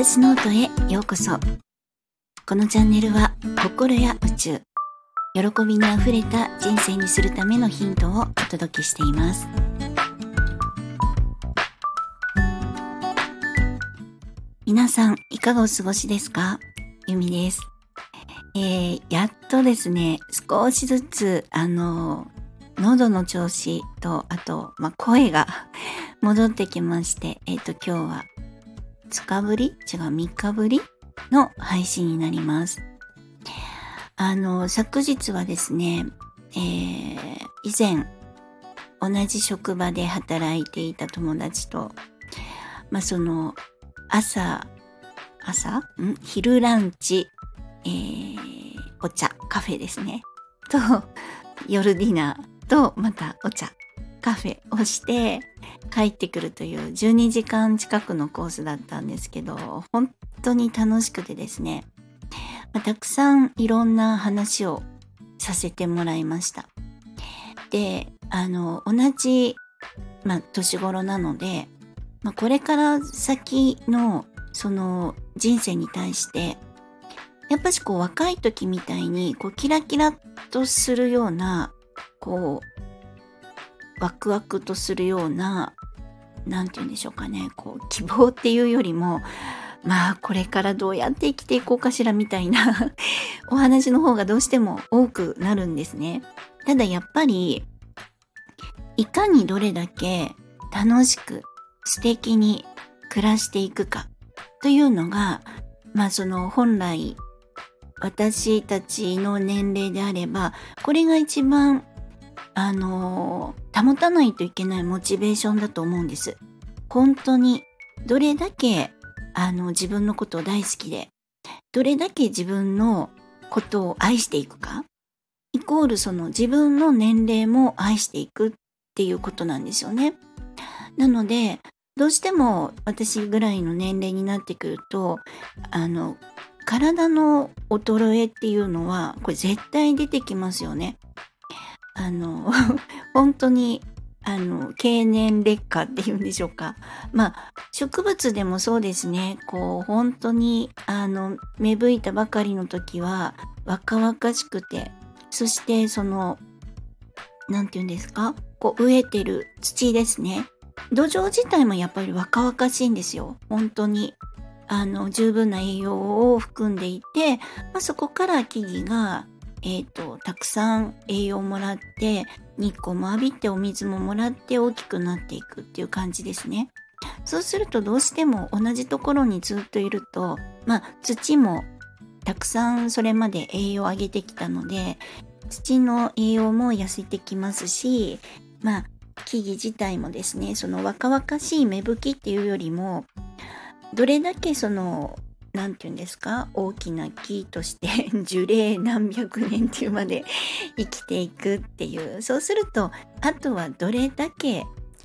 私ノートへようこそ。このチャンネルは心や宇宙喜びにあふれた人生にするためのヒントをお届けしています。皆さんいかがお過ごしですか？ゆみです。えー、やっとですね少しずつあの喉の調子とあと、まあ、声が 戻ってきましてえっ、ー、と今日は2日ぶり？違う3日ぶり？の配信になります。あの、昨日はですね、えー、以前、同じ職場で働いていた友達と、まあ、その、朝、朝？ん？昼ランチ、えー、お茶、カフェですね。と、夜ディナーと、またお茶、カフェをして、帰ってくるという12時間近くのコースだったんですけど、本当に楽しくてですね、たくさんいろんな話をさせてもらいました。で、あの、同じ、まあ、年頃なので、まあ、これから先のその人生に対してやっぱしこう若い時みたいにこうキラキラとするようなこうワクワクとするような何て言うんでしょうかねこう希望っていうよりもまあこれからどうやって生きていこうかしらみたいな お話の方がどうしても多くなるんですね。ただやっぱりいかにどれだけ楽しく素敵に暮らしていくかというのがまあその本来私たちの年齢であればこれが一番あの保たないといけないモチベーションだと思うんです。本当にどれだけあの自分のことを大好きでどれだけ自分のことを愛していくかイコールその自分の年齢も愛していくっていうことなんですよね。なのでどうしても私ぐらいの年齢になってくるとあの体の衰えっていうのはこれ絶対出てきますよね。あの 本当にあの経年劣化っていうんでしょうか。まあ植物でもそうですね。こう本当にあの芽吹いたばかりの時は若々しくてそしてその何て言うんですか？こう植えてる土ですね。土壌自体もやっぱり若々しいんですよ。本当に。あの十分な栄養を含んでいて、まあ、そこから木々がえっ、ー、と、たくさん栄養もらって、日光も浴びてお水ももらって大きくなっていくっていう感じですね。そうするとどうしても同じところにずっといると、まあ土もたくさんそれまで栄養を上げてきたので、土の栄養も痩せてきますし、まあ木々自体もですね、その若々しい芽吹きっていうよりも、どれだけその何て言うんですか？大きな木として 樹齢何百年っていうまで生きていくっていうそうするとあとはどれだけ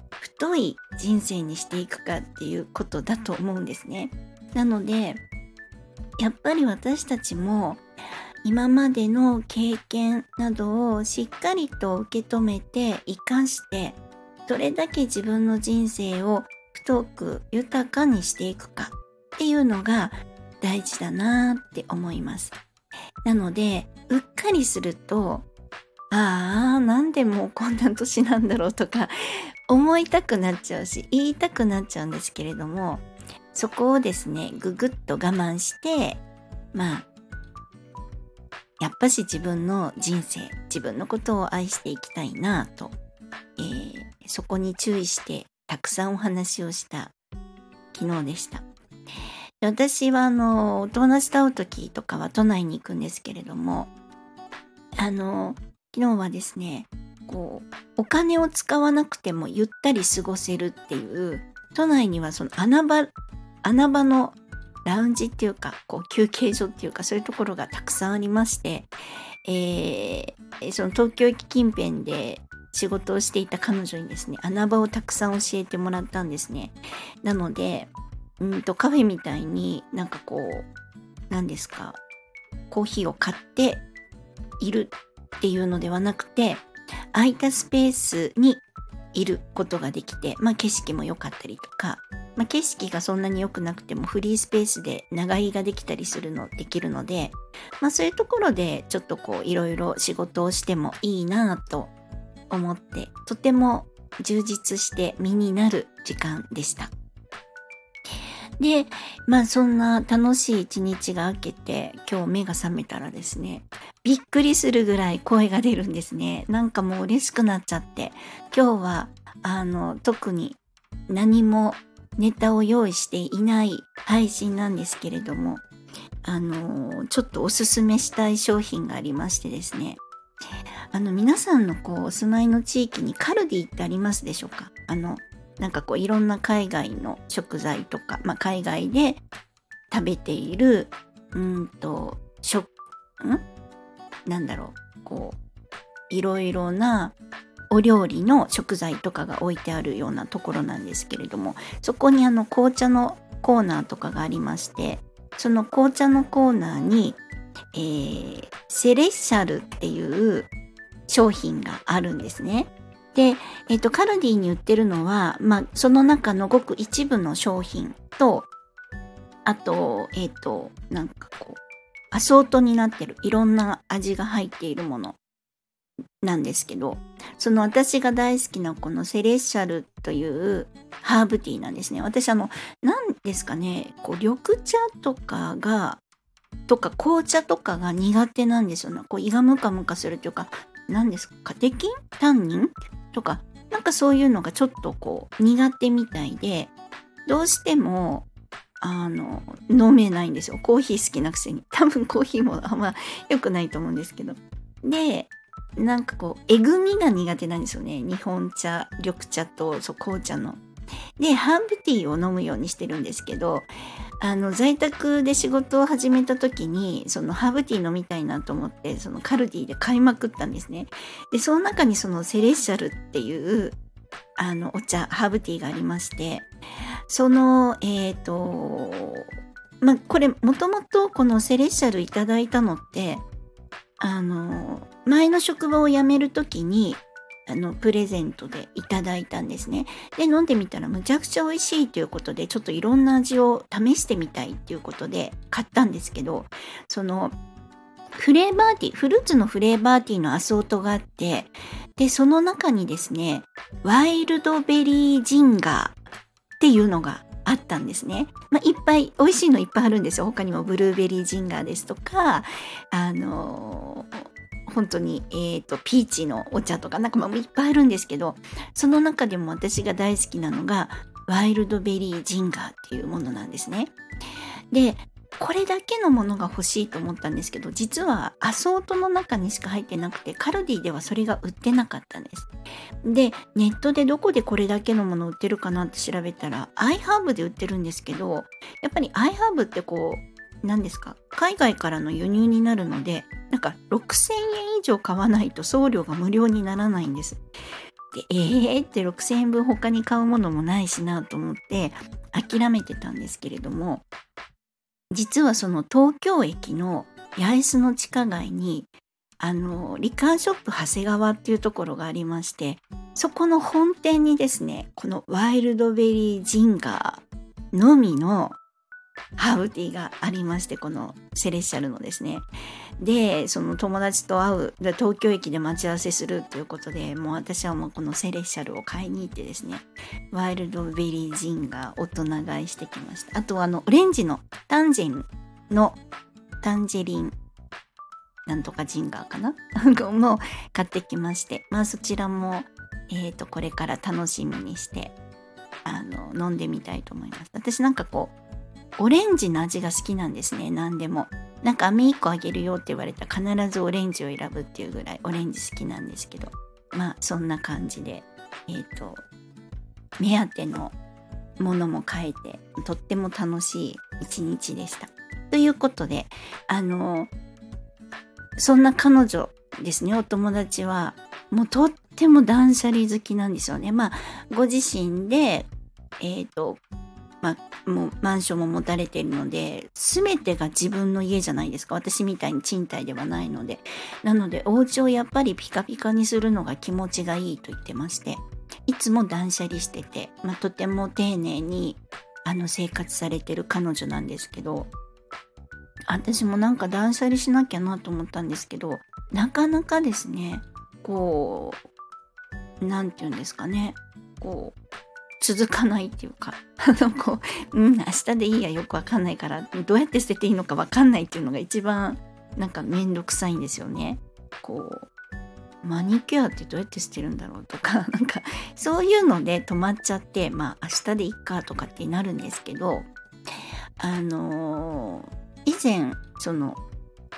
太い人生にしていくかっていうことだと思うんですね。なのでやっぱり私たちも今までの経験などをしっかりと受け止めて生かしてどれだけ自分の人生を太く豊かにしていくかっていうのが大事だなって思います。なので、うっかりすると、ああ、なんでもうこんな年なんだろうとか思いたくなっちゃうし、言いたくなっちゃうんですけれども、そこをですね、ぐぐっと我慢して、まあ、やっぱし自分の人生、自分のことを愛していきたいなと、えー、そこに注意してたくさんお話をした昨日でした。私はあのお友達と会う時とかは都内に行くんですけれどもあの昨日はですねこうお金を使わなくてもゆったり過ごせるっていう都内にはその穴場穴場のラウンジっていうかこう休憩所っていうかそういうところがたくさんありまして、えー、その東京駅近辺で仕事をしていた彼女にですね穴場をたくさん教えてもらったんですね。なのでうんとカフェみたいになんかこう何ですかコーヒーを買っているっていうのではなくて空いたスペースにいることができて、まあ、景色も良かったりとか、まあ、景色がそんなに良くなくてもフリースペースで長居ができたりするのできるので、まあ、そういうところでちょっとこういろいろ仕事をしてもいいなと思ってとても充実して身になる時間でした。で、まあそんな楽しい一日が明けて今日目が覚めたらですね、びっくりするぐらい声が出るんですね。なんかもう嬉しくなっちゃって、今日はあの特に何もネタを用意していない配信なんですけれども、あのちょっとおすすめしたい商品がありましてですね、あの皆さんのこうお住まいの地域にカルディってありますでしょうか？あのなんかこういろんな海外の食材とか、まあ、海外で食べているうんと食ん？なんだろうこういろいろなお料理の食材とかが置いてあるようなところなんですけれどもそこにあの紅茶のコーナーとかがありましてその紅茶のコーナーに、えー、セレッシャルっていう商品があるんですね。で、えっ、ー、と、カルディに売ってるのは、まあ、その中のごく一部の商品と、あと、えっ、ー、と、なんかこう、アソートになってるいろんな味が入っているものなんですけど、その私が大好きなこのセレッシャルというハーブティーなんですね。私あの、何ですかね、こう緑茶とかが、とか紅茶とかが苦手なんですよね。こう胃がムカムカするというか、何ですかカテキンタンニン？とか、なんかそういうのがちょっとこう苦手みたいで、どうしても、あの、飲めないんですよ。コーヒー好きなくせに。多分コーヒーもあんま良くないと思うんですけど。で、なんかこう、えぐみが苦手なんですよね。日本茶、緑茶とそう紅茶の。で、ハーブティーを飲むようにしてるんですけど、あの在宅で仕事を始めた時にそのハーブティー飲みたいなと思ってそのカルディで買いまくったんですね。でその中にそのセレッシャルっていうあのお茶ハーブティーがありましてそのえっ、ー、とまあこれもともとこのセレッシャルいただいたのってあの前の職場を辞める時にあのプレゼントでいただいたんですね。で飲んでみたらむちゃくちゃ美味しいということでちょっといろんな味を試してみたいっていうことで買ったんですけどそのフレーバーティーフルーツのフレーバーティーのアソートがあってでその中にですねワイルドベリージンガーっていうのがあったんですね。まあ、いっぱい美味しいのいっぱいあるんですよ。他にもブルーベリージンガーですとかあのー本当に、えーと、ピーチのお茶とかなんかまあいっぱいあるんですけどその中でも私が大好きなのがワイルドベリージンガーっていうものなんですね。でこれだけのものが欲しいと思ったんですけど実はアソートの中にしか入ってなくてカルディではそれが売ってなかったんです。でネットでどこでこれだけのもの売ってるかなって調べたらアイハーブで売ってるんですけどやっぱりアイハーブってこう何ですか海外からの輸入になるのでなんか6000円以上買わないと送料が無料にならないんです。でえーって6000円分他に買うものもないしなと思って諦めてたんですけれども実はその東京駅の八重洲の地下街にあのリカーショップ長谷川っていうところがありましてそこの本店にですねこのワイルドベリージンガーのみのハーブティーがありましてこのセレッシャルのですね。でその友達と会う東京駅で待ち合わせするということでもう私はもうこのセレッシャルを買いに行ってですねワイルドベリージンが大人買いしてきました。あとあのオレンジのタンジェンのタンジェリンなんとかジンガーかな？もう買ってきましてまあそちらもえっ、ー、とこれから楽しみにしてあの飲んでみたいと思います。私なんかこうオレンジの味が好きなんですね何でもなんか飴1個あげるよって言われたら必ずオレンジを選ぶっていうぐらいオレンジ好きなんですけどまあそんな感じでえっ、ー、と目当てのものも買えてとっても楽しい一日でした。ということであのそんな彼女ですねお友達はもうとっても断捨離好きなんですよね。まあご自身でえっ、ー、とま、もうマンションも持たれているので全てが自分の家じゃないですか。私みたいに賃貸ではないので。なのでお家をやっぱりピカピカにするのが気持ちがいいと言ってまして。いつも断捨離してて、まあ、とても丁寧にあの生活されてる彼女なんですけど私もなんか断捨離しなきゃなと思ったんですけどなかなかですねこう何て言うんですかねこう続かないっていうか あのこううん明日でいいやよくわかんないからどうやって捨てていいのかわかんないっていうのが一番なんかめんどくさいんですよね。こうマニキュアってどうやって捨てるんだろうとか なんかそういうので止まっちゃってまあ明日でいっかとかってなるんですけどあのー、以前その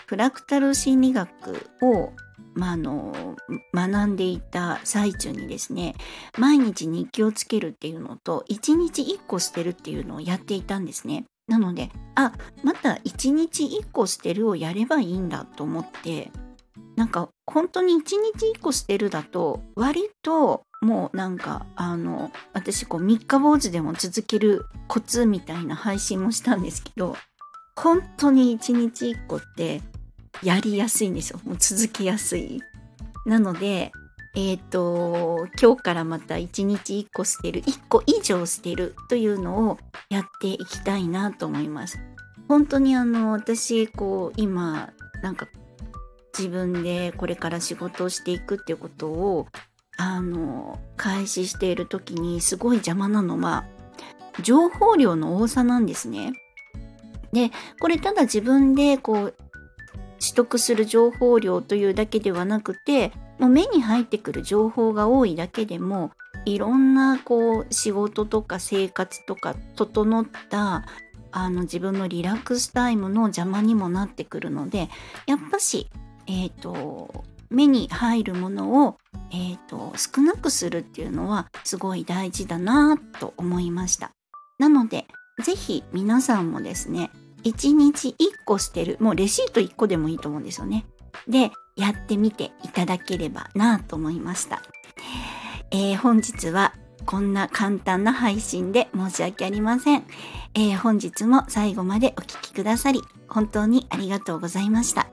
フラクタル心理学をまあ、の学んでいた最中にですね毎日日記をつけるっていうのと1日1個捨てるっていうのをやっていたんですね。なのであまた1日1個捨てるをやればいいんだと思ってなんか本当に1日1個捨てるだと割ともうなんかあの私こう三日坊主でも続けるコツみたいな配信もしたんですけど本当に1日1個ってやりやすいんですよ。もう続けやすい。なのでえっ、ー、と今日からまた1日1個捨てる1個以上捨てるというのをやっていきたいなと思います。本当にあの私こう今なんか自分でこれから仕事をしていくっていうことをあの開始している時にすごい邪魔なのは情報量の多さなんですね。でこれただ自分でこう取得する情報量というだけではなくてもう目に入ってくる情報が多いだけでもいろんなこう仕事とか生活とか整ったあの自分のリラックスタイムの邪魔にもなってくるのでやっぱしえっ、ー、と目に入るものを、えーと、少なくするっていうのはすごい大事だなと思いました。なので是非皆さんもですね1日1個捨てるもうレシート1個でもいいと思うんですよね。でやってみていただければなと思いました。えー、本日はこんな簡単な配信で申し訳ありません。えー、本日も最後までお聴きくださり本当にありがとうございました。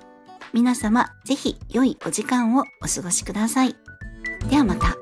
皆様、ぜひ良いお時間をお過ごしください。ではまた。